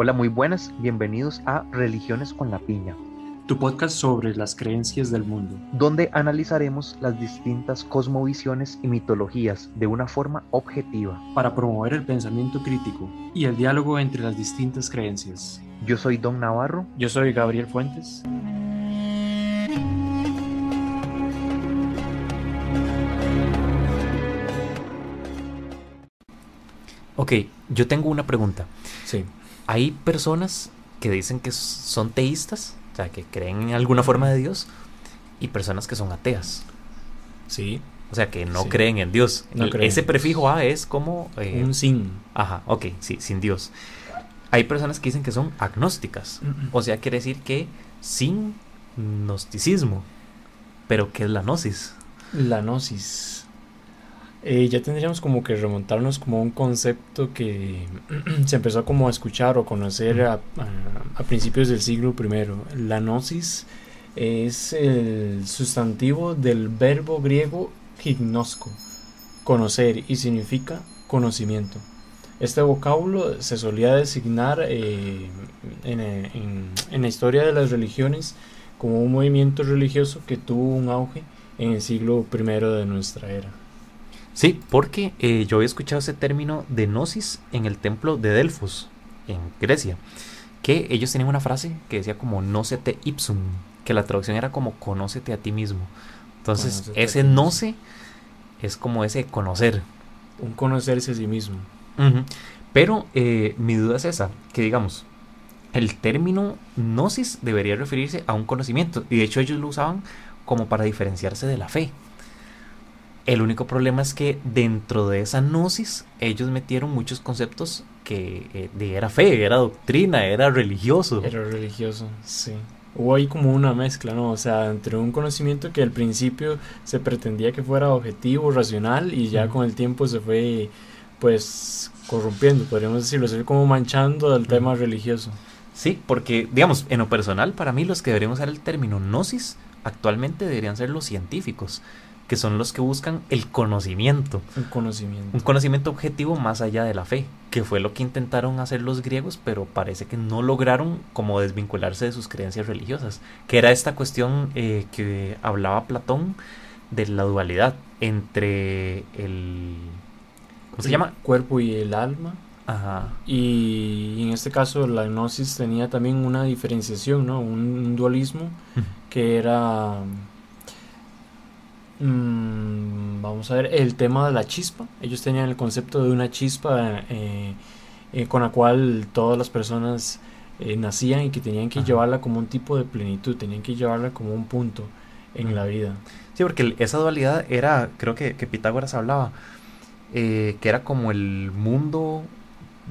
Hola, muy buenas, bienvenidos a Religiones con la Piña, tu podcast sobre las creencias del mundo, donde analizaremos las distintas cosmovisiones y mitologías de una forma objetiva, para promover el pensamiento crítico y el diálogo entre las distintas creencias. Yo soy Don Navarro. Yo soy Gabriel Fuentes. Ok, yo tengo una pregunta. Sí. Hay personas que dicen que son teístas, o sea, que creen en alguna forma de Dios, y personas que son ateas. Sí. O sea, que no creen en Dios. Ese prefijo A es como... Eh, Un sin. Ajá, ok, sí, sin Dios. Hay personas que dicen que son agnósticas. O sea, quiere decir que sin gnosticismo. Pero ¿qué es la gnosis? La gnosis. Eh, ya tendríamos como que remontarnos como a un concepto que se empezó como a escuchar o conocer a, principios del siglo I. La gnosis es el sustantivo del verbo griego gignosco, conocer, y significa conocimiento. Este vocablo se solía designar eh, en, en la historia de las religiones como un movimiento religioso que tuvo un auge en el siglo I de nuestra era. Sí, porque eh, yo había escuchado ese término de gnosis en el templo de Delfos, en Grecia, que ellos tenían una frase que decía como nocete ipsum, que la traducción era como conócete a ti mismo. Entonces, ese noce es como ese conocer. Un conocerse a sí mismo. Pero eh, mi duda es esa, que digamos, el término gnosis debería referirse a un conocimiento, y de hecho ellos lo usaban como para diferenciarse de la fe. El único problema es que dentro de esa gnosis ellos metieron muchos conceptos que eh, de era fe, era doctrina, era religioso. Era religioso, sí. Hubo ahí como una mezcla, ¿no? O sea, entre un conocimiento que al principio se pretendía que fuera objetivo, racional, y ya con el tiempo se fue, pues, corrompiendo, podríamos decirlo, se fue como manchando del tema religioso. Sí, porque, digamos, en lo personal, para mí los que deberíamos usar el término gnosis actualmente deberían ser los científicos que son los que buscan el conocimiento. Un conocimiento. Un conocimiento objetivo más allá de la fe, que fue lo que intentaron hacer los griegos, pero parece que no lograron como desvincularse de sus creencias religiosas, que era esta cuestión eh, que hablaba Platón de la dualidad entre el... ¿Cómo se llama? Cuerpo y el alma. Ajá. Y en este caso la gnosis tenía también una diferenciación, ¿no? Un dualismo que era Mm, vamos a ver, el tema de la chispa. Ellos tenían el concepto de una chispa eh, eh, con la cual todas las personas eh, nacían y que tenían que llevarla como un tipo de plenitud, tenían que llevarla como un punto en la vida. Sí, porque esa dualidad era, creo que, que Pitágoras hablaba, que era como el mundo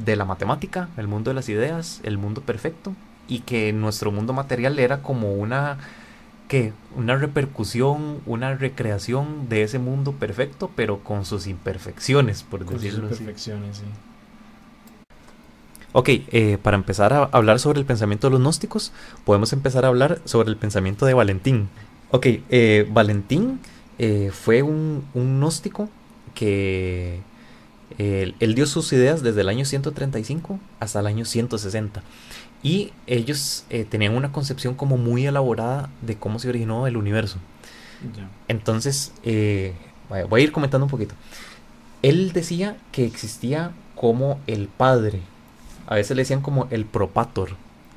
de la matemática, el mundo de las ideas, el mundo perfecto, y que nuestro mundo material era como una que una repercusión, una recreación de ese mundo perfecto, pero con sus imperfecciones, por decirlo sus imperfecciones, Sí. Ok, eh, para empezar a hablar sobre el pensamiento de los gnósticos, podemos empezar a hablar sobre el pensamiento de Valentín. Ok, eh, Valentín eh, fue un, un, gnóstico que él dio sus ideas desde el año 135 hasta el año 160. Y ellos eh, tenían una concepción como muy elaborada de cómo se originó el universo. Entonces, eh, voy a ir comentando un poquito. Él decía que existía como el Padre. A veces le decían como el Propator,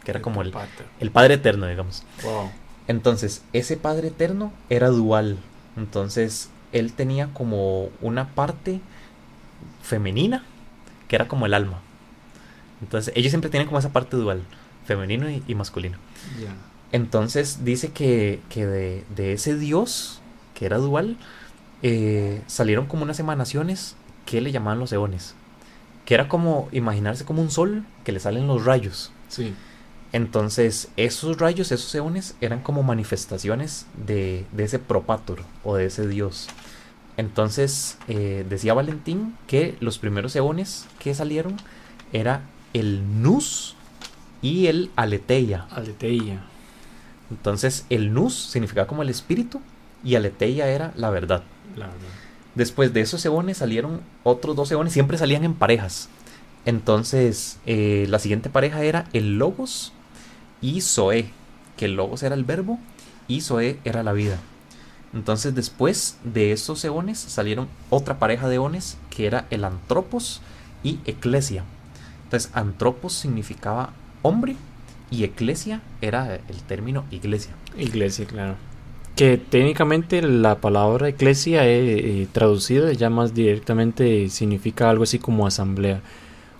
que era como el, el, Padre Eterno, digamos. Entonces, ese Padre Eterno era dual. Entonces, él tenía como una parte femenina, que era como el alma. Entonces, ellos siempre tienen como esa parte dual, femenino y, masculino. Entonces, dice que, de, ese dios, que era dual, eh, salieron como unas emanaciones que le llamaban los eones. Que era como imaginarse como un sol que le salen los rayos. Sí. Entonces, esos rayos, esos eones, eran como manifestaciones de, ese propator o de ese dios. Entonces, eh, decía Valentín que los primeros eones que salieron era el nus y el aleteia. Aleteia. Entonces el nus significaba como el espíritu y aleteia era la verdad. La verdad. Después de esos eones salieron otros dos eones, siempre salían en parejas. Entonces, eh, la siguiente pareja era el Logos y Zoe, que el Logos era el verbo y Zoe era la vida. Entonces, después de esos eones salieron otra pareja de eones que era el Antropos y Eclesia. Entonces, Antropos significaba hombre y Eclesia era el término iglesia. Iglesia, claro. Que técnicamente la palabra eclesia eh, eh, traducida ya más directamente significa algo así como asamblea.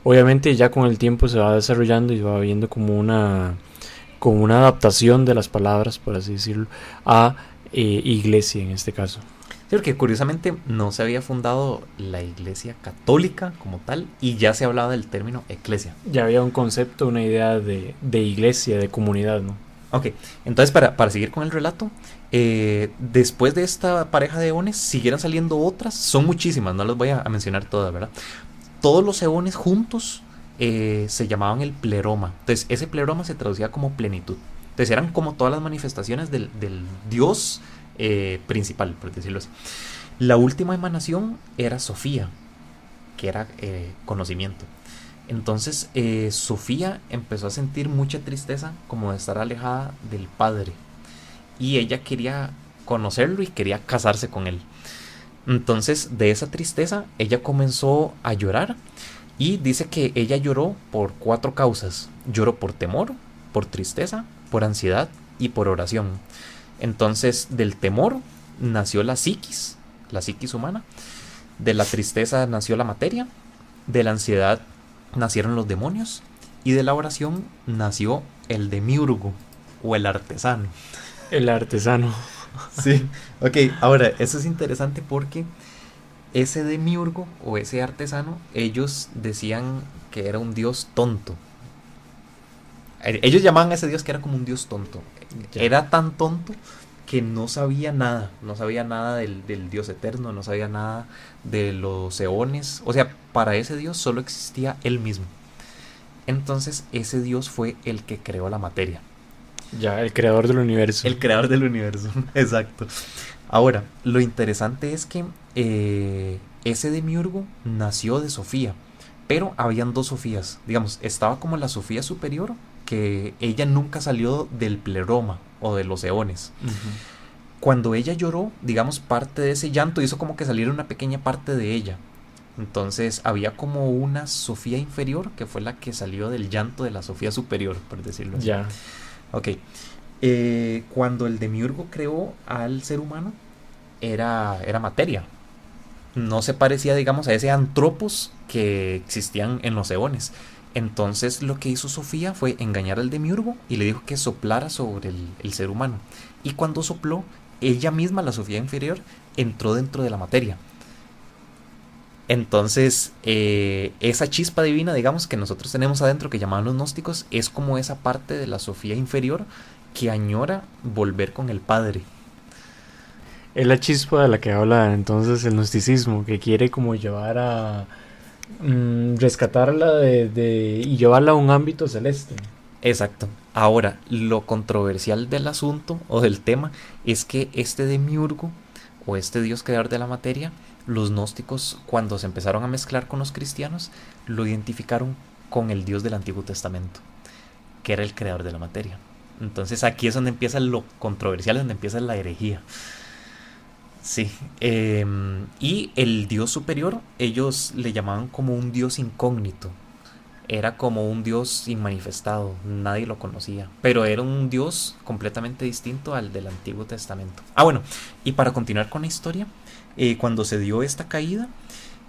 Obviamente ya con el tiempo se va desarrollando y va viendo como una como una adaptación de las palabras, por así decirlo, a eh, iglesia en este caso. Sí, porque curiosamente no se había fundado la iglesia católica como tal y ya se hablaba del término eclesia. Ya había un concepto, una idea de, de iglesia, de comunidad, ¿no? Ok, entonces para, para seguir con el relato, eh, después de esta pareja de eones siguieron saliendo otras, son muchísimas, no las voy a, mencionar todas, ¿verdad? Todos los eones juntos eh, se llamaban el pleroma. Entonces ese pleroma se traducía como plenitud. Entonces eran como todas las manifestaciones del, del Dios eh, principal, por decirlo así. La última emanación era Sofía, que era conocimiento. Entonces Sofía empezó a sentir mucha tristeza como de estar alejada del Padre y ella quería conocerlo y quería casarse con él. Entonces, de esa tristeza, ella comenzó a llorar y dice que ella lloró por cuatro causas. Lloró por temor, por tristeza, por ansiedad y por oración. Entonces, del temor nació la psiquis, la psiquis humana. De la tristeza nació la materia. De la ansiedad nacieron los demonios. Y de la oración nació el demiurgo o el artesano. El artesano. Sí. Ok, ahora, eso es interesante porque ese demiurgo o ese artesano, ellos decían que era un dios tonto. Eh, ellos llamaban a ese dios que era como un dios tonto. Era tan tonto que no sabía nada, no sabía nada del, del, dios eterno, no sabía nada de los eones. O sea, para ese dios solo existía él mismo. Entonces ese dios fue el que creó la materia. Ya, el creador del universo. El creador del universo, exacto. Ahora, lo interesante es que eh, ese demiurgo nació de Sofía, pero habían dos Sofías. Digamos, estaba como la Sofía superior, que ella nunca salió del pleroma o de los eones. Cuando ella lloró, digamos, parte de ese llanto hizo como que saliera una pequeña parte de ella. Entonces había como una Sofía inferior que fue la que salió del llanto de la Sofía superior, por decirlo así. Ya. Ok. Eh, cuando el demiurgo creó al ser humano, era, era materia. No se parecía, digamos, a ese antropos que existían en los eones. Entonces lo que hizo Sofía fue engañar al demiurgo y le dijo que soplara sobre el, ser humano. Y cuando sopló, ella misma, la Sofía inferior, entró dentro de la materia. Entonces, eh, esa chispa divina, digamos, que nosotros tenemos adentro, que llamaban los gnósticos, es como esa parte de la Sofía inferior que añora volver con el Padre. Es la chispa de la que habla entonces el gnosticismo, que quiere como llevar a mm, rescatarla de, y llevarla a un ámbito celeste. Exacto. Ahora, lo controversial del asunto o del tema es que este demiurgo o este dios creador de la materia los gnósticos, cuando se empezaron a mezclar con los cristianos, lo identificaron con el Dios del Antiguo Testamento, que era el creador de la materia. Entonces aquí es donde empieza lo controversial, donde empieza la herejía. Sí. Em, y el Dios superior, ellos le llamaban como un Dios incógnito. Era como un Dios inmanifestado, nadie lo conocía. Pero era un Dios completamente distinto al del Antiguo Testamento. Ah, bueno, y para continuar con la historia, eh, cuando se dio esta caída,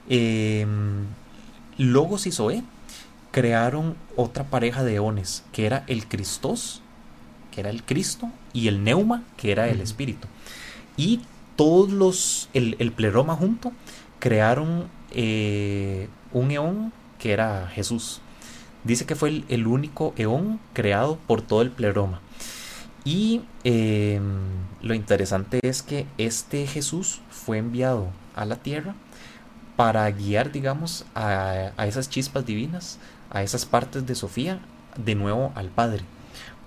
em, Logos y Zoe crearon otra pareja de eones, que era el Cristos, que era el Cristo, y el Neuma, que era el Espíritu. Y todos los, el, pleroma junto, crearon eh, un eón que era Jesús. Dice que fue el, único eón creado por todo el pleroma. Y em, lo interesante es que este Jesús fue enviado a la tierra para guiar, digamos, a, esas chispas divinas, a esas partes de Sofía, de nuevo al Padre.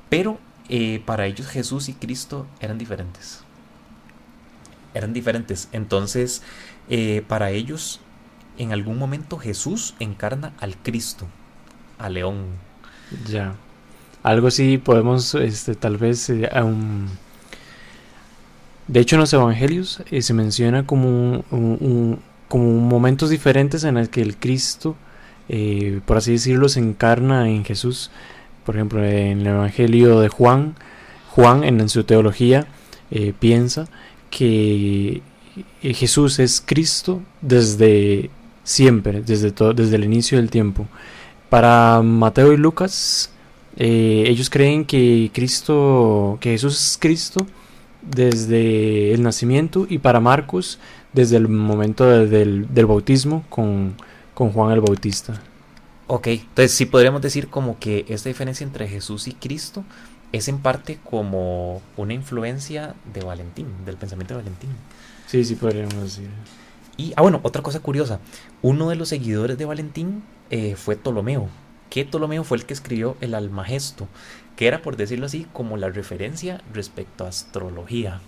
Pero eh, para ellos Jesús y Cristo eran diferentes. Eran diferentes. Entonces, eh, para ellos, en algún momento Jesús encarna al Cristo, a León. Ya. Algo así podemos, este, tal vez, eh, de hecho en los evangelios eh, se menciona como, un- como momentos diferentes en el que el Cristo, por así decirlo, se encarna en Jesús. Por ejemplo, en el evangelio de Juan, Juan en, su teología piensa que eh, Jesús es Cristo desde siempre, desde, desde el inicio del tiempo. Para Mateo y Lucas, eh, ellos creen que Cristo, que Jesús es Cristo desde el nacimiento y para Marcos desde el momento de- del, del bautismo con, con Juan el Bautista. Ok, entonces sí podríamos decir como que esta diferencia entre Jesús y Cristo es en parte como una influencia de Valentín, del pensamiento de Valentín. Sí, sí, podríamos decir. Y, ah, bueno, otra cosa curiosa. Uno de los seguidores de Valentín eh, fue Ptolomeo. Que Ptolomeo fue el que escribió el Almagesto, que era, por decirlo así, como la referencia respecto a astrología.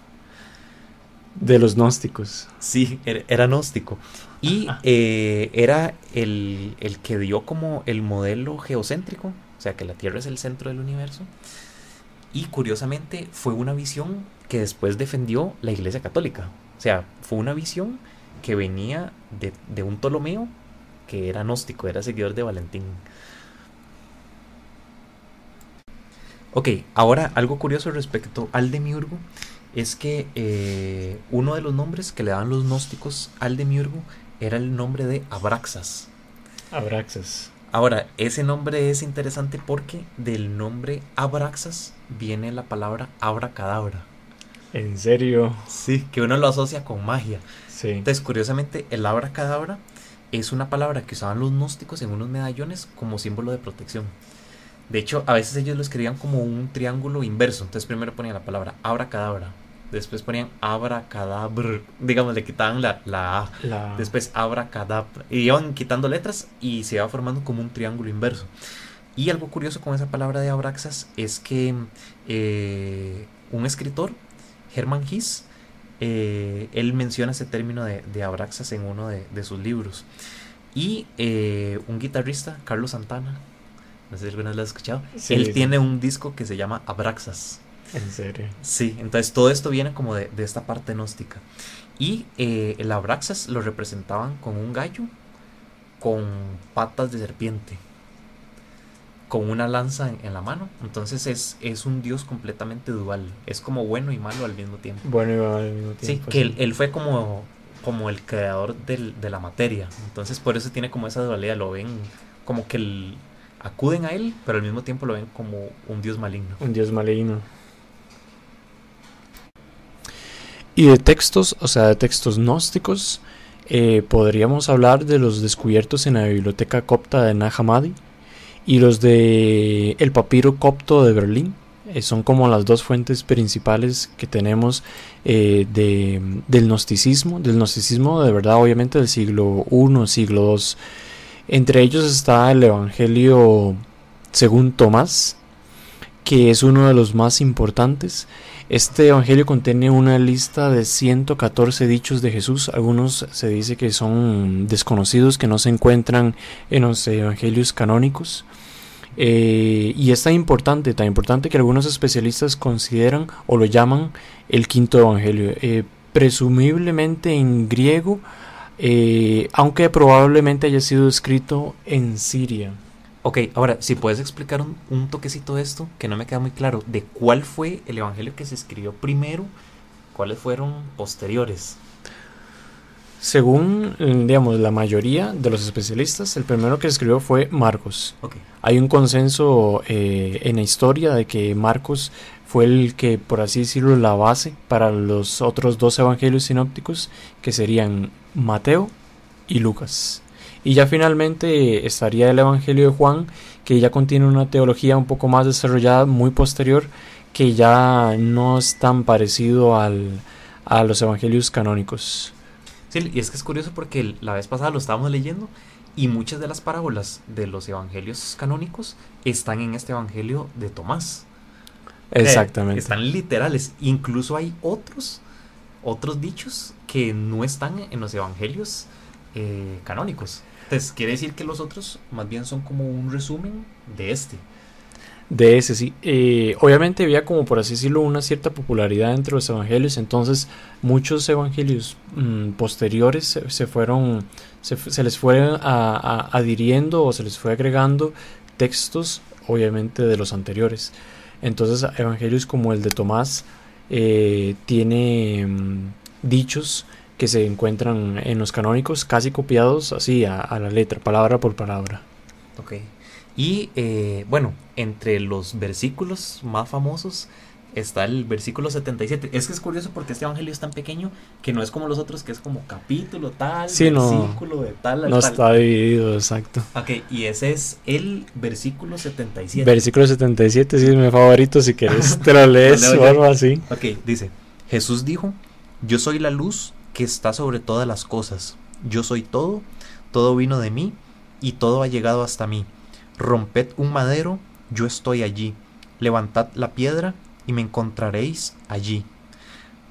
De los gnósticos. Sí, era, era gnóstico. Y eh, era el, el que dio como el modelo geocéntrico, o sea, que la Tierra es el centro del universo. Y curiosamente fue una visión que después defendió la Iglesia Católica. O sea, fue una visión que venía de, de un Ptolomeo que era gnóstico, era seguidor de Valentín. Ok, ahora algo curioso respecto al demiurgo es que eh, uno de los nombres que le daban los gnósticos al demiurgo era el nombre de Abraxas. Abraxas. Ahora, ese nombre es interesante porque del nombre Abraxas viene la palabra abracadabra. ¿En serio? Sí, que uno lo asocia con magia. Sí. Entonces, curiosamente, el abracadabra es una palabra que usaban los gnósticos en unos medallones como símbolo de protección. De hecho, a veces ellos lo escribían como un triángulo inverso. Entonces, primero ponían la palabra abracadabra. Después ponían abracadabra. Digamos, le quitaban la, la A. La... Después abracadabra. Y iban quitando letras y se iba formando como un triángulo inverso. Y algo curioso con esa palabra de abraxas es que eh, un escritor, Hermann Hiss, eh, él menciona ese término de, de abraxas en uno de, de sus libros. Y eh, un guitarrista, Carlos Santana, no sé si alguna vez lo has escuchado, Sí, él sí. tiene un disco que se llama Abraxas. En serio. Sí, entonces todo esto viene como de, de esta parte gnóstica. Y eh, el Abraxas lo representaban con un gallo con patas de serpiente, con una lanza en, en la mano. Entonces es, es un dios completamente dual, es como bueno y malo al mismo tiempo. Bueno, y al mismo Sí, tiempo. que él, él fue como, como el creador del- de la materia. Entonces por eso tiene como esa dualidad, lo ven como que el- acuden a él, pero al mismo tiempo lo ven como un dios maligno. Un dios maligno. Y de textos, o sea, de textos gnósticos, eh, podríamos hablar de los descubiertos en la biblioteca copta de Nag Hammadi y los de el papiro copto de Berlín. Eh, son como las dos fuentes principales que tenemos eh, de, del gnosticismo, del gnosticismo de verdad, obviamente del siglo I, siglo II. Entre ellos está el Evangelio según Tomás, que es uno de los más importantes. Este evangelio contiene una lista de 114 dichos de Jesús. Algunos se dice que son desconocidos, que no se encuentran en los evangelios canónicos. Eh, y es tan importante, tan importante que algunos especialistas consideran o lo llaman el quinto evangelio. Eh, presumiblemente en griego, eh, aunque probablemente haya sido escrito en Siria. Ok, ahora, si puedes explicar un, un toquecito de esto, que no me queda muy claro, de cuál fue el evangelio que se escribió primero, cuáles fueron posteriores. Según, eh, digamos, la mayoría de los especialistas, el primero que escribió fue Marcos. Ok, Hay un consenso eh, en la historia de que Marcos fue el que, por así decirlo, la base para los otros dos evangelios sinópticos, que serían Mateo y Lucas. Y ya finalmente estaría el Evangelio de Juan, que ya contiene una teología un poco más desarrollada, muy posterior, que ya no es tan parecido al, a los evangelios canónicos. sí, y es que es curioso porque la vez pasada lo estábamos leyendo y muchas de las parábolas de los evangelios canónicos están en este evangelio de Tomás. Eh, Exactamente. Están literales. Incluso hay otros, otros dichos que no están en los evangelios eh, canónicos. Entonces, quiere decir que los otros más bien son como un resumen de este. De ese, sí. Eh, obviamente había como, por así decirlo, una cierta popularidad entre los evangelios, entonces muchos evangelios mm, posteriores se, se fueron, se, les fue a- adhiriendo o se les fue agregando textos, obviamente, de los anteriores. Entonces, evangelios como el de Tomás eh, tiene mm, dichos que se encuentran en los canónicos casi copiados así a, a la letra, palabra por palabra. Ok. Y eh, bueno, entre los versículos más famosos está el versículo 77. Es que es curioso porque este evangelio es tan pequeño que no es como los otros, que es como capítulo tal, Sí, no. versículo de tal al No tal. está dividido, exacto. Ok, y ese es el versículo 77. Versículo 77, sí es mi favorito, si quieres te lo lees o algo así. Ok, dice, Jesús dijo, yo soy la luz que está sobre todas las cosas. Yo soy todo, todo vino de mí y todo ha llegado hasta mí. Romped un madero, yo estoy allí. Levantad la piedra y me encontraréis allí.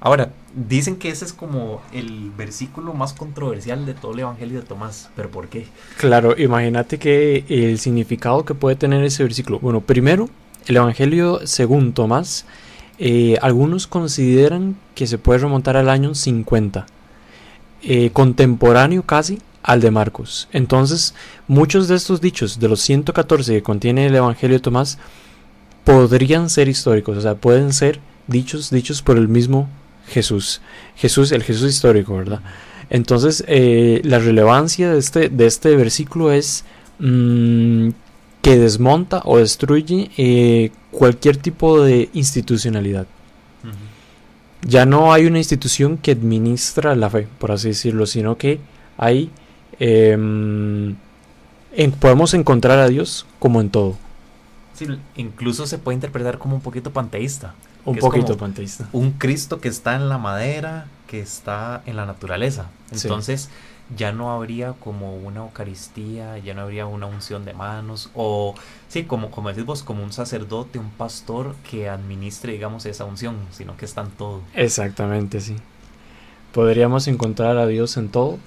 Ahora, dicen que ese es como el versículo más controversial de todo el Evangelio de Tomás. ¿Pero por qué? Claro, imagínate que el significado que puede tener ese versículo. Bueno, primero, el Evangelio según Tomás, eh, algunos consideran que se puede remontar al año 50, eh, contemporáneo casi al de Marcos. Entonces, muchos de estos dichos, de los 114 que contiene el Evangelio de Tomás, podrían ser históricos, o sea, pueden ser dichos, dichos por el mismo Jesús. Jesús, el Jesús histórico, ¿verdad? Entonces, eh, la relevancia de este, de este versículo es mm, que desmonta o destruye eh, cualquier tipo de institucionalidad. Ya no hay una institución que administra la fe, por así decirlo, sino que hay... em, en- podemos encontrar a Dios como en todo. Sí, incluso se puede interpretar como un poquito panteísta. Un poquito panteísta. un Cristo que está en la madera, que está en la naturaleza. Sí. Ya no habría como una Eucaristía, ya no habría una unción de manos, o sí, como, como decís vos, como un sacerdote, un pastor que administre, digamos, esa unción, sino que está en todo. Exactamente, sí. Podríamos encontrar a Dios en todo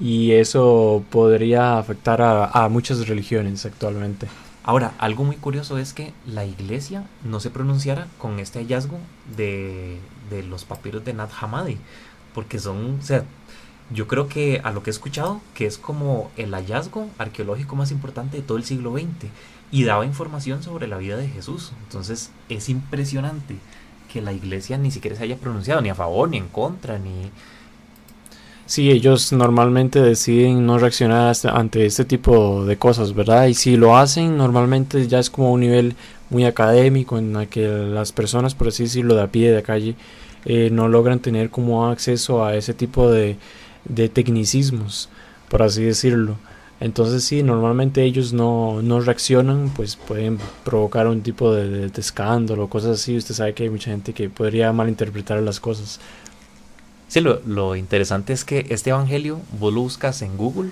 y eso podría afectar a, a muchas religiones actualmente. Ahora, algo muy curioso es que la iglesia no se pronunciara con este hallazgo de, de los papiros de Nat Hammadi, porque son, o sea, yo creo que a lo que he escuchado, que es como el hallazgo arqueológico más importante de todo el siglo XX, y daba información sobre la vida de Jesús. Entonces, es impresionante que la iglesia ni siquiera se haya pronunciado, ni a favor, ni en contra, ni... Sí, ellos normalmente deciden no reaccionar hasta- ante este tipo de cosas, ¿verdad? Y si lo hacen, normalmente ya es como un nivel muy académico en la que las personas, por así decirlo, de a pie, de calle, eh, no logran tener como acceso a ese tipo de, de tecnicismos, por así decirlo. Entonces sí, normalmente ellos no, no reaccionan, pues pueden provocar un tipo de, de- de escándalo, cosas así. Usted sabe que hay mucha gente que podría malinterpretar las cosas. Sí, lo, lo interesante es que este evangelio vos lo buscas en Google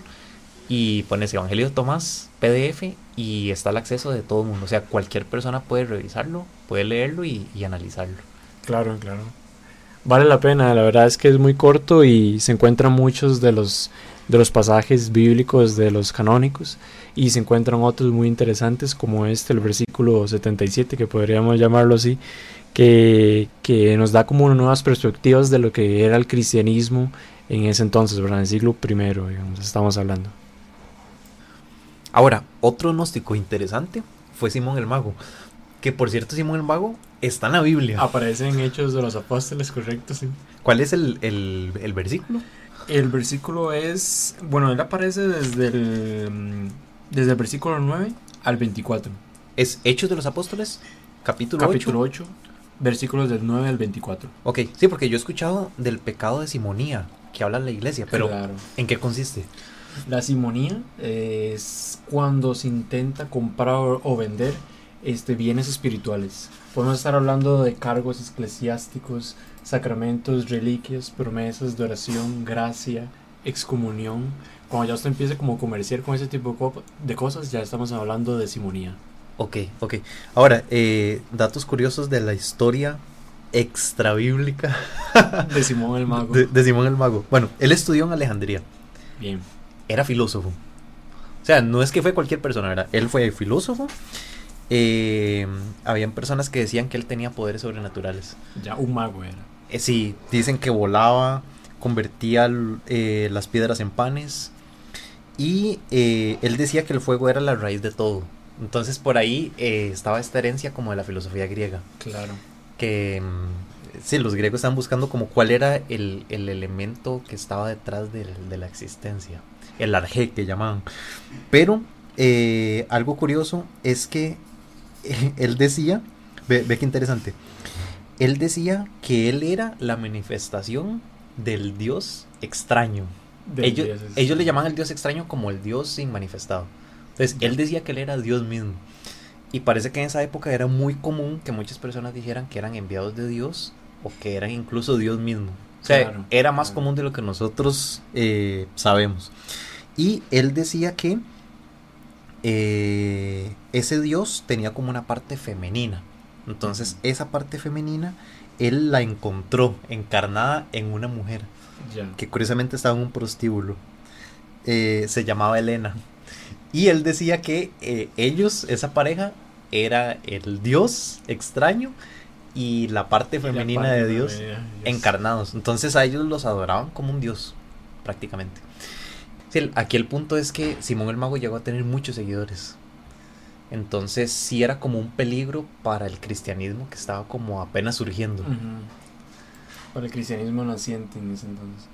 y pones Evangelio de Tomás PDF y está al acceso de todo el mundo. O sea, cualquier persona puede revisarlo, puede leerlo y, y analizarlo. Claro, claro. Vale la pena, la verdad es que es muy corto y se encuentran muchos de los de los pasajes bíblicos de los canónicos y se encuentran otros muy interesantes como este, el versículo 77, que podríamos llamarlo así, que, que nos da como nuevas perspectivas de lo que era el cristianismo en ese entonces, ¿verdad? En el siglo primero, digamos, estamos hablando. Ahora, otro gnóstico interesante fue Simón el Mago. Que por cierto, Simón el Mago está en la Biblia. Aparecen hechos de los apóstoles, correcto, sí. ¿Cuál es el, el- el versículo? El versículo es, bueno, él aparece desde el, desde el versículo 9 al 24. Es Hechos de los Apóstoles, capítulo, Capítulo 8. 8, versículos del 9 al 24. Ok, sí, porque yo he escuchado del pecado de simonía que habla la iglesia, pero Claro. ¿en qué consiste? La simonía es cuando se intenta comprar o o vender este, bienes espirituales. Podemos estar hablando de cargos eclesiásticos, sacramentos, reliquias, promesas de oración, gracia, excomunión. Cuando ya usted empiece como a comerciar con ese tipo de co- de cosas, ya estamos hablando de simonía. Ok, ok. Ahora, eh, datos curiosos de la historia extrabíblica De Simón el Mago. de, de Simón el Mago. Bueno, él estudió en Alejandría. Bien. Era filósofo. O sea, no es que fue cualquier persona, ¿verdad? Él fue filósofo. Eh, habían personas que decían que él tenía poderes sobrenaturales. Ya, un mago era. Eh, sí, dicen que volaba, convertía eh, las piedras en panes. Y eh, él decía que el fuego era la raíz de todo. Entonces por ahí estaba esta herencia como de la filosofía griega. Claro. Que mm, sí, los griegos estaban buscando como cuál era el, el elemento que estaba detrás de, la existencia. El arjé que llamaban. Pero eh, algo curioso es que él decía, ve, ve qué interesante, él decía que él era la manifestación del dios extraño. Del Ellos, dios ellos le llamaban al dios extraño como el dios sin manifestado. Entonces, él decía que él era Dios mismo. Y parece que en esa época era muy común que muchas personas dijeran que eran enviados de Dios o que eran incluso Dios mismo. O sea, Claro, era más claro. común de lo que nosotros eh, sabemos. Y él decía que eh, ese Dios tenía como una parte femenina. Entonces, esa parte femenina, él la encontró encarnada en una mujer que curiosamente estaba en un prostíbulo. Eh, se llamaba Elena. Y él decía que eh, ellos, esa pareja, era el dios extraño y la parte la femenina parte de Dios femenina de Dios. encarnados. Entonces a ellos los adoraban como un dios, prácticamente. Sí, el- aquí el punto es que Simón el Mago llegó a tener muchos seguidores. Entonces sí era como un peligro para el cristianismo que estaba como apenas surgiendo. Para el cristianismo naciente en ese entonces.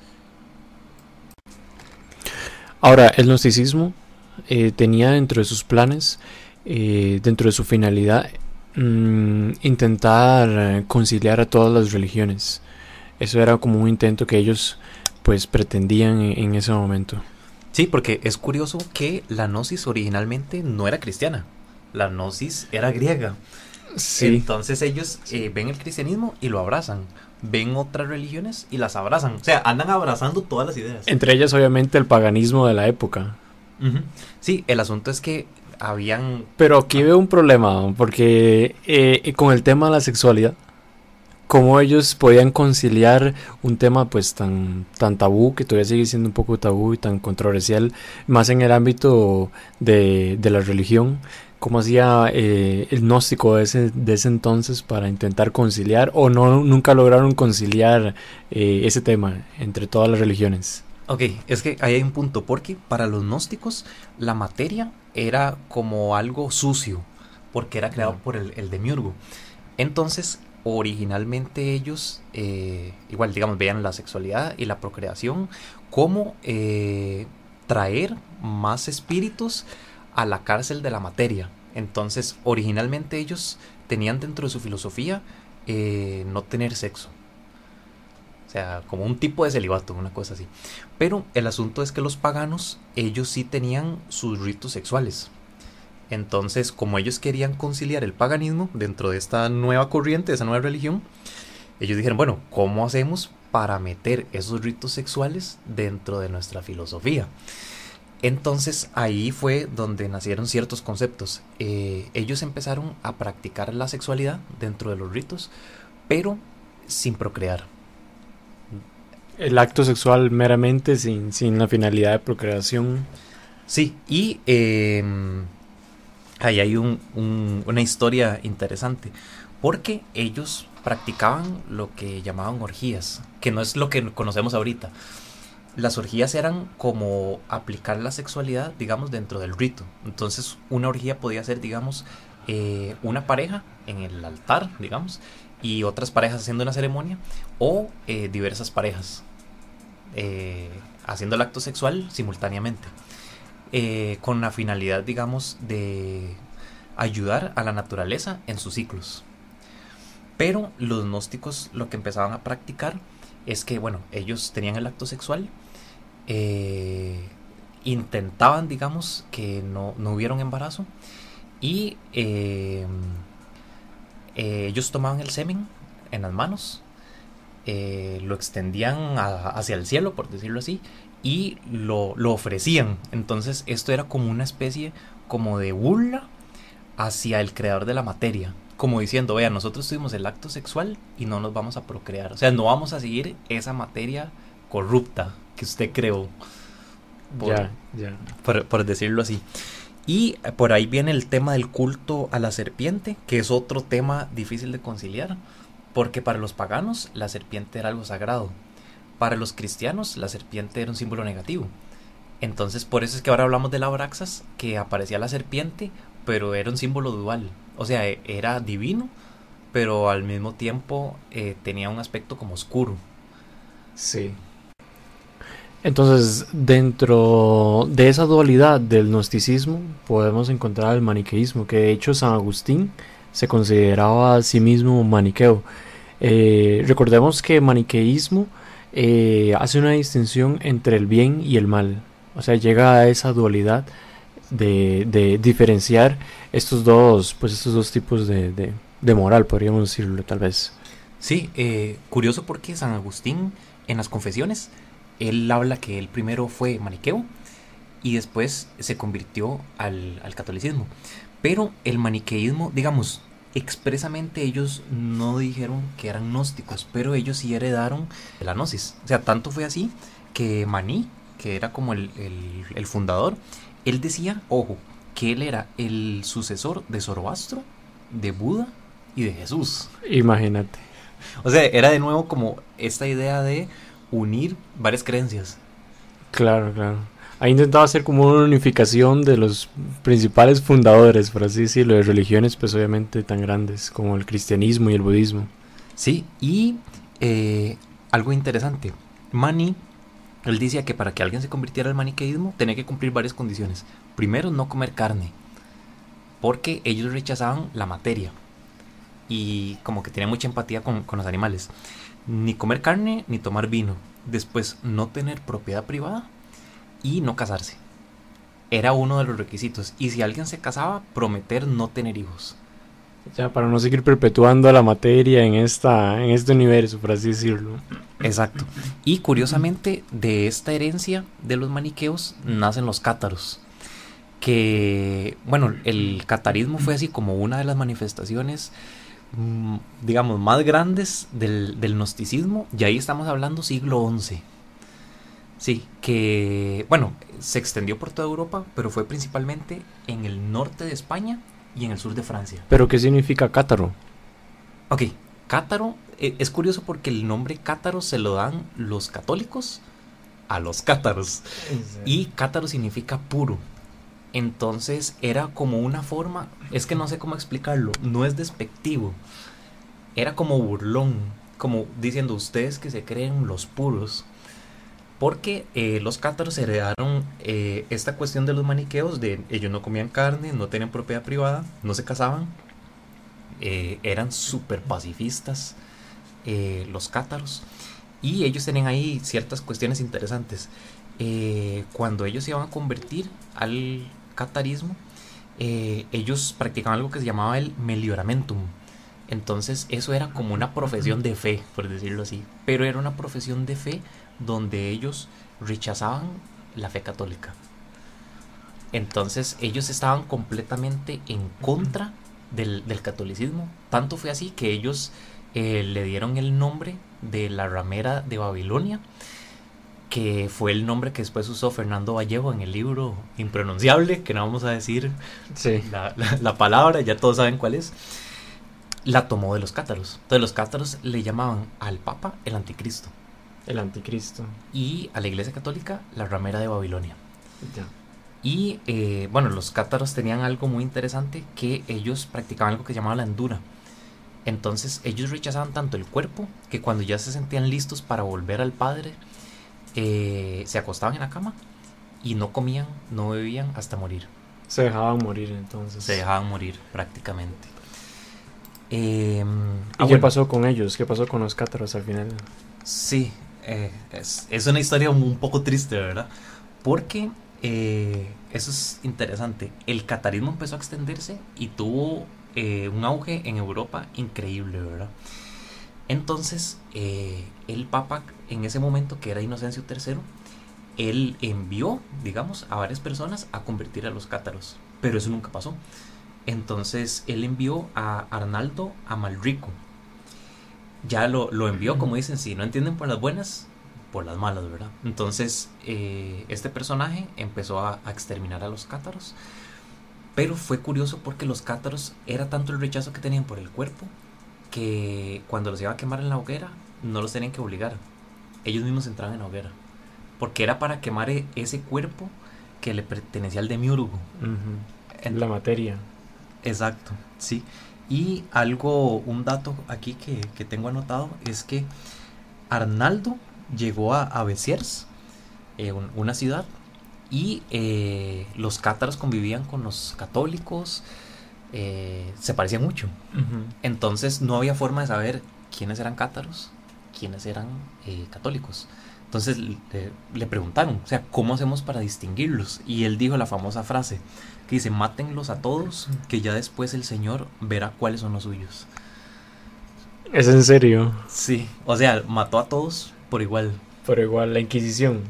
Ahora, el gnosticismo eh, tenía dentro de sus planes, eh, dentro de su finalidad, mm, intentar eh, conciliar a todas las religiones. Eso era como un intento que ellos pues pretendían en, en ese momento. Sí, porque es curioso que la gnosis originalmente no era cristiana. La gnosis era griega. Entonces ellos eh, ven el cristianismo y lo abrazan. Ven otras religiones y las abrazan. O sea, andan abrazando todas las ideas. Entre ellas obviamente el paganismo de la época. Sí, el asunto es que habían... Pero aquí veo un problema, porque eh, con el tema de la sexualidad, cómo ellos podían conciliar un tema pues tan, tan tabú, que todavía sigue siendo un poco tabú y tan controversial, más en el ámbito de, de la religión, cómo hacía eh, el gnóstico de ese, de ese entonces para intentar conciliar, o no nunca lograron conciliar eh, ese tema entre todas las religiones. Ok, es que ahí hay un punto, porque para los gnósticos la materia era como algo sucio, porque era creado por el, el demiurgo. Entonces, originalmente ellos, eh, igual digamos, veían la sexualidad y la procreación como eh, traer más espíritus a la cárcel de la materia. Entonces, originalmente ellos tenían dentro de su filosofía eh, no tener sexo. O sea, como un tipo de celibato, una cosa así. Pero el asunto es que los paganos, ellos sí tenían sus ritos sexuales. Entonces, como ellos querían conciliar el paganismo dentro de esta nueva corriente, de esa nueva religión, ellos dijeron, bueno, ¿cómo hacemos para meter esos ritos sexuales dentro de nuestra filosofía? Entonces ahí fue donde nacieron ciertos conceptos. Eh, ellos empezaron a practicar la sexualidad dentro de los ritos, pero sin procrear. El acto sexual meramente sin, sin la finalidad de procreación. Sí, y eh, ahí hay un- un- una historia interesante, porque ellos practicaban lo que llamaban orgías, que no es lo que conocemos ahorita. Las orgías eran como aplicar la sexualidad, digamos, dentro del rito. Entonces, una orgía podía ser, digamos, eh, una pareja en el altar, digamos, y otras parejas haciendo una ceremonia, o eh, diversas parejas eh, haciendo el acto sexual simultáneamente eh, con la finalidad, digamos, de ayudar a la naturaleza en sus ciclos. Pero los gnósticos lo que empezaban a practicar es que, bueno, ellos tenían el acto sexual, eh, intentaban, digamos, que no, no hubiera un embarazo y eh, eh, ellos tomaban el semen en las manos, lo extendían hacia el cielo, por decirlo así, y lo, lo ofrecían. Entonces esto era como una especie como de burla hacia el creador de la materia. Como diciendo, vea, nosotros tuvimos el acto sexual y no nos vamos a procrear. O sea, no vamos a seguir esa materia corrupta que usted creó. por, por decirlo así. Y por ahí viene el tema del culto a la serpiente, que es otro tema difícil de conciliar, porque para los paganos la serpiente era algo sagrado, para los cristianos la serpiente era un símbolo negativo. Entonces por eso es que ahora hablamos de la Abraxas, que aparecía la serpiente, pero era un símbolo dual, o sea, e, era divino, pero al mismo tiempo eh, tenía un aspecto como oscuro. Sí. Entonces, dentro de esa dualidad del gnosticismo, podemos encontrar el maniqueísmo, que de hecho San Agustín se consideraba a sí mismo maniqueo. Eh, recordemos que maniqueísmo eh, hace una distinción entre el bien y el mal. O sea, llega a esa dualidad de, diferenciar estos dos, pues estos dos tipos de, moral, podríamos decirlo tal vez. Sí, eh, curioso porque San Agustín en las confesiones él habla que él primero fue maniqueo y después se convirtió al, catolicismo. Pero el maniqueísmo, digamos, expresamente ellos no dijeron que eran gnósticos, pero ellos sí heredaron la gnosis. O sea, tanto fue así que Maní, que era como el, el, fundador, él decía, ojo, que él era el sucesor de Zoroastro, de Buda y de Jesús. Imagínate. O sea, era de nuevo como esta idea de unir varias creencias. Claro, claro. Ha intentado hacer como una unificación de los principales fundadores, por así decirlo, de religiones, pues obviamente tan grandes como el cristianismo y el budismo. Sí, y eh, algo interesante. Mani, él decía que para que alguien se convirtiera al maniqueísmo tenía que cumplir varias condiciones. Primero, no comer carne, porque ellos rechazaban la materia y como que tenían mucha empatía con, con los animales ni comer carne ni tomar vino. Después, no tener propiedad privada y no casarse. Era uno de los requisitos. Y si alguien se casaba, prometer no tener hijos. Ya, para no seguir perpetuando la materia en, esta, en este universo, por así decirlo. Exacto. Y curiosamente, de esta herencia de los maniqueos nacen los cátaros. Que, bueno, el catarismo fue así como una de las manifestaciones Mm, digamos, más grandes del, gnosticismo, y ahí estamos hablando siglo XI. Sí, que, bueno, se extendió por toda Europa, pero fue principalmente en el norte de España y en el sur de Francia. ¿Pero qué significa cátaro? Ok, cátaro eh, es curioso porque el nombre cátaro se lo dan los católicos a los cátaros. Y cátaro significa puro. Entonces era como una forma, es que no sé cómo explicarlo, no es despectivo, era como burlón, como diciendo ustedes que se creen los puros, porque eh, los cátaros heredaron eh, esta cuestión de los maniqueos, de ellos no comían carne, no tenían propiedad privada, no se casaban, eh, eran súper pacifistas los cátaros, y ellos tenían ahí ciertas cuestiones interesantes. cuando ellos se iban a convertir al catarismo, ellos practicaban algo que se llamaba el melioramentum. Entonces eso era como una profesión de fe, por decirlo así. Pero era una profesión de fe donde ellos rechazaban la fe católica. Entonces ellos estaban completamente en contra del, catolicismo. Tanto fue así que ellos eh, le dieron el nombre de la ramera de Babilonia que fue el nombre que después usó Fernando Vallejo en el libro Impronunciable, que no vamos a decir la, palabra, ya todos saben cuál es, la tomó de los cátaros. Entonces los cátaros le llamaban al Papa el Anticristo. El Anticristo. Y a la Iglesia Católica la ramera de Babilonia. Y eh, bueno, los cátaros tenían algo muy interesante que ellos practicaban algo que llamaban la endura. Entonces ellos rechazaban tanto el cuerpo que cuando ya se sentían listos para volver al Padre, eh, se acostaban en la cama y no comían, no bebían hasta morir. Se dejaban morir entonces. Se dejaban morir prácticamente. Em, ¿Y ah, qué pasó con ellos? ¿Qué pasó con los cátaros al final? Sí, eh, es, una historia un poco triste, ¿verdad? Porque eh, eso es interesante. El catarismo empezó a extenderse y tuvo un auge en Europa increíble, ¿verdad? Entonces, eh, el Papa en ese momento, que era Inocencio III, él envió, digamos, a varias personas a convertir a los cátaros, pero eso nunca pasó. Entonces, él envió a Arnaldo Amalrico. Ya lo, lo envió, como dicen, si no entienden por las buenas, por las malas, ¿verdad? Entonces, eh, este personaje empezó a, a exterminar a los cátaros, pero fue curioso porque los cátaros era tanto el rechazo que tenían por el cuerpo que cuando los iba a quemar en la hoguera no los tenían que obligar. Ellos mismos entraban en la hoguera. Porque era para quemar e- ese cuerpo que le pertenecía al demiurgo. En- La materia. Exacto, sí. Y algo, un dato aquí que, que tengo anotado es que Arnaldo llegó a, a Besiers, eh, un- una ciudad, y eh, los cátaros convivían con los católicos, eh, se parecían mucho. Entonces no había forma de saber quiénes eran cátaros, quiénes eran católicos. Entonces le, le preguntaron, o sea, ¿cómo hacemos para distinguirlos? Y él dijo la famosa frase que dice, mátenlos a todos, que ya después el Señor verá cuáles son los suyos. Es en serio. Sí, o sea, mató a todos por igual. Pero igual, la Inquisición.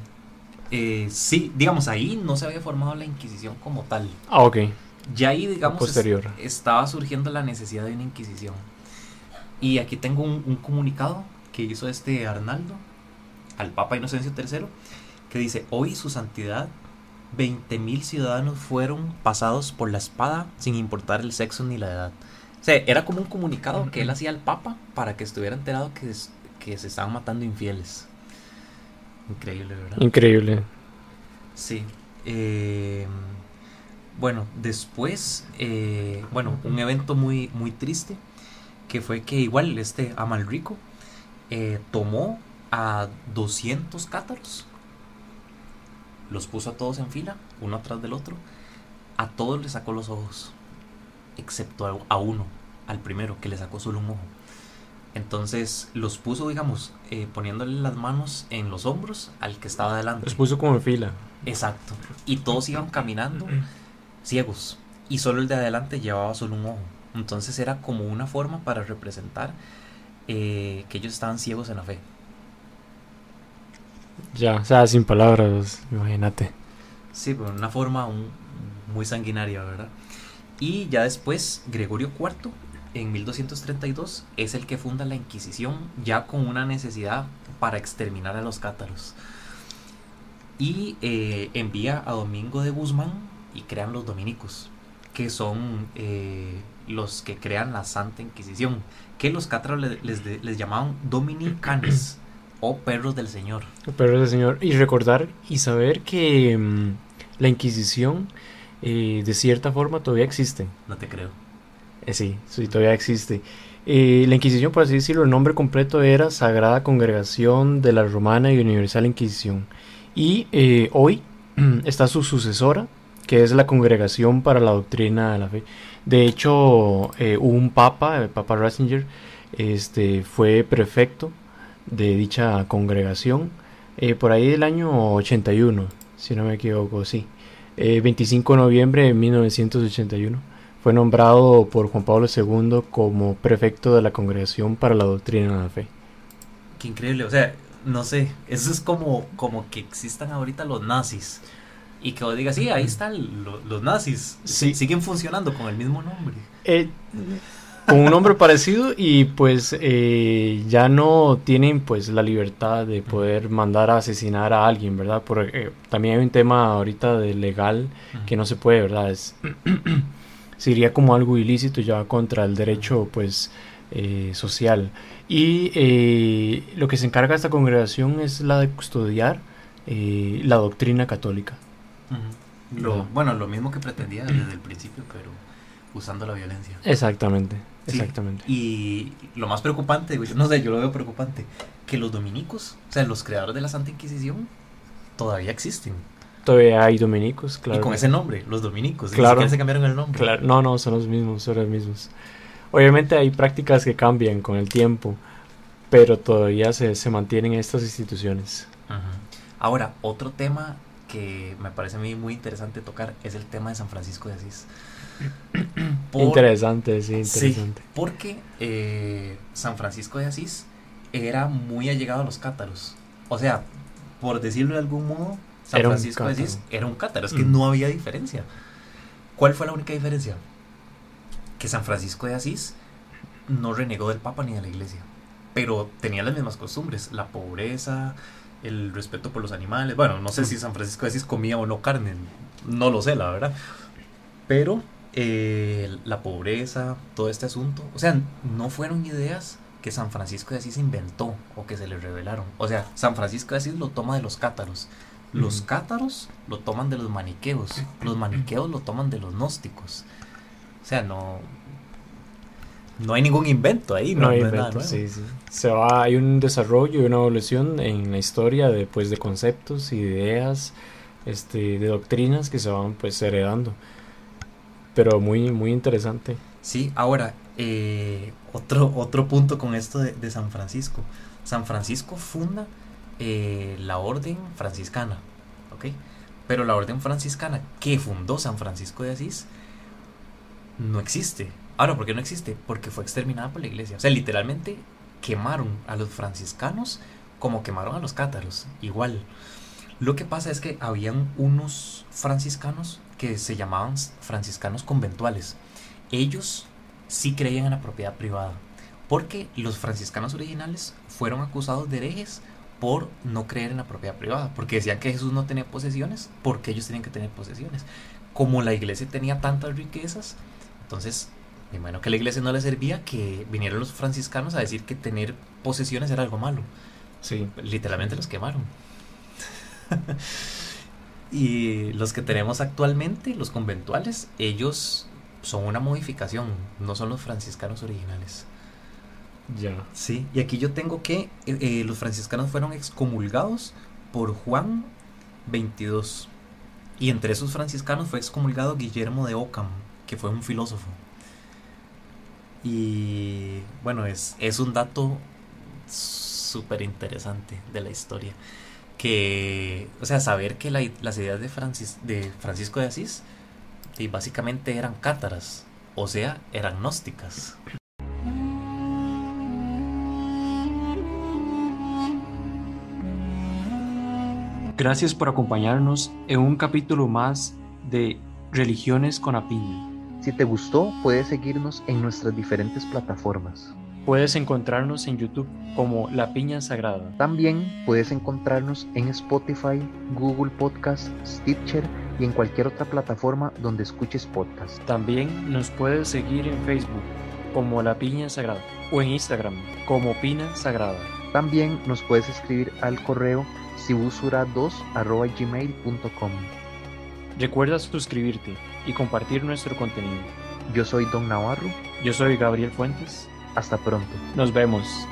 Eh, sí, digamos, ahí no se había formado la Inquisición como tal. Ah, ok. Ya ahí, digamos, es- Posterior. estaba surgiendo la necesidad de una Inquisición. Y aquí tengo un, un comunicado que hizo este Arnaldo al Papa Inocencio III, que dice, hoy su santidad, 20.000 ciudadanos fueron pasados por la espada sin importar el sexo ni la edad. O sea, era como un comunicado que él hacía al Papa para que estuviera enterado que, es- que se estaban matando infieles. Increíble, ¿verdad? Increíble. Sí. eh, bueno, después, eh, bueno, un evento muy, muy triste, que fue que igual este Amalrico eh, tomó a 200 cátaros, los puso a todos en fila, uno atrás del otro, a todos les sacó los ojos, excepto a, a uno, al primero, que le sacó solo un ojo. Entonces los puso, digamos, eh, poniéndole las manos en los hombros al que estaba adelante. Los puso como en fila. Exacto. Y todos iban caminando ciegos. Y solo el de adelante llevaba solo un ojo. Entonces era como una forma para representar eh, que ellos estaban ciegos en la fe. Ya, o sea, sin palabras, imagínate. Sí, pero una forma un- muy sanguinaria, ¿verdad? Y ya después, Gregorio IV, en 1232, es el que funda la Inquisición, ya con una necesidad para exterminar a los cátaros. Y eh, envía a Domingo de Guzmán y crean los dominicos, que son eh, los que crean la Santa Inquisición, que los cátaros le- les, de- les llamaban dominicanes o perros del Señor. Pero ese señor. Y recordar y saber que mm, la Inquisición, eh, de cierta forma, todavía existe. No te creo. Eh, sí, sí, todavía existe. Eh, la Inquisición, por así decirlo, el nombre completo era Sagrada Congregación de la Romana y Universal Inquisición. Y eh, hoy está su sucesora, que es la Congregación para la Doctrina de la Fe. De hecho, eh, hubo un papa, el Papa Ratzinger, este, fue prefecto de dicha congregación eh, por ahí del año 81, si no me equivoco, sí. Eh, 25 de noviembre de 1981 fue nombrado por Juan Pablo II como prefecto de la Congregación para la Doctrina de la Fe. Qué increíble, o sea, no sé, eso es como, como que existan ahorita los nazis. Y que vos digas, sí, ahí están lo- los nazis. Sí. Siguen funcionando con el mismo nombre. Eh, con un nombre parecido y pues eh, ya no tienen pues la libertad de poder mandar a asesinar a alguien, ¿verdad? Porque eh, también hay un tema ahorita de legal que no se puede, ¿verdad? Es, sería como algo ilícito ya contra el derecho pues eh, social. Y eh, lo que se encarga esta congregación es la de custodiar eh, la doctrina católica. Lo, bueno, lo mismo que pretendía desde el principio, pero usando la violencia. Exactamente, Sí. exactamente. Y lo más preocupante, yo no sé, yo lo veo preocupante, que los dominicos, o sea, los creadores de la Santa Inquisición, todavía existen. Todavía hay dominicos, claro. y con ese nombre, los dominicos. Claro. Ni se cambiaron el nombre. Claro, no, no, son los mismos, son los mismos. Obviamente hay prácticas que cambian con el tiempo, pero todavía se, se mantienen estas instituciones. Ahora, otro tema que me parece a mí muy interesante tocar es el tema de San Francisco de Asís. Por- Interesante, sí, Sí, interesante. porque eh, San Francisco de Asís era muy allegado a los cátaros. O sea, por decirlo de algún modo, San Era Francisco de Asís era un cátaro. Es que Mm. no había diferencia. ¿Cuál fue la única diferencia? Que San Francisco de Asís no renegó del Papa ni de la Iglesia. Pero tenía las mismas costumbres. La pobreza, el respeto por los animales. Bueno, no sé si San Francisco de Asís comía o no carne, no lo sé, la verdad. Pero eh, la pobreza, todo este asunto, o sea, no fueron ideas que San Francisco de Asís inventó o que se le revelaron. O sea, San Francisco de Asís lo toma de los cátaros. Los cátaros lo toman de los maniqueos. Los maniqueos lo toman de los gnósticos. O sea, no. No hay ningún invento ahí, no, hay invento, sí, sí. Se va, hay un desarrollo y una evolución en la historia de, pues, de conceptos, ideas, este, de doctrinas que se van pues heredando. Pero muy, muy interesante. Sí, ahora, eh, otro, otro punto con esto de, San Francisco. San Francisco funda eh, la orden franciscana, ¿ok? Pero la orden franciscana que fundó San Francisco de Asís no existe. Ahora, ¿por qué no existe? Porque fue exterminada por la iglesia. O sea, literalmente quemaron a los franciscanos como quemaron a los cátaros, igual. Lo que pasa es que habían unos franciscanos que se llamaban franciscanos conventuales. Ellos sí creían en la propiedad privada, porque los franciscanos originales fueron acusados de herejes por no creer en la propiedad privada, porque decían que Jesús no tenía posesiones, porque ellos tenían que tener posesiones. Como la iglesia tenía tantas riquezas, entonces, me imagino que a la iglesia no le servía que vinieran los franciscanos a decir que tener posesiones era algo malo. Sí. Literalmente los quemaron. y los que tenemos actualmente, los conventuales, ellos son una modificación, no son los franciscanos originales. Ya. Sí, y aquí yo tengo que eh, eh, los franciscanos fueron excomulgados por Juan 22. Y entre esos franciscanos fue excomulgado Guillermo de Ockham, que fue un filósofo. Y bueno, es, es un dato súper interesante de la historia. Que, o sea, saber que las ideas de, Francis, de Francisco de Asís y básicamente eran cátaras, o sea, eran gnósticas. Gracias por acompañarnos en un capítulo más de Religiones con Apiña. Si te gustó, puedes seguirnos en nuestras diferentes plataformas. Puedes encontrarnos en YouTube como La Piña Sagrada. También puedes encontrarnos en Spotify, Google Podcast, Stitcher y en cualquier otra plataforma donde escuches podcast. También nos puedes seguir en Facebook como La Piña Sagrada o en Instagram como Pina Sagrada. También nos puedes escribir al correo sibusura2.gmail.com Recuerda suscribirte y compartir nuestro contenido. Yo soy Don Navarro. Yo soy Gabriel Fuentes. Hasta pronto. Nos vemos.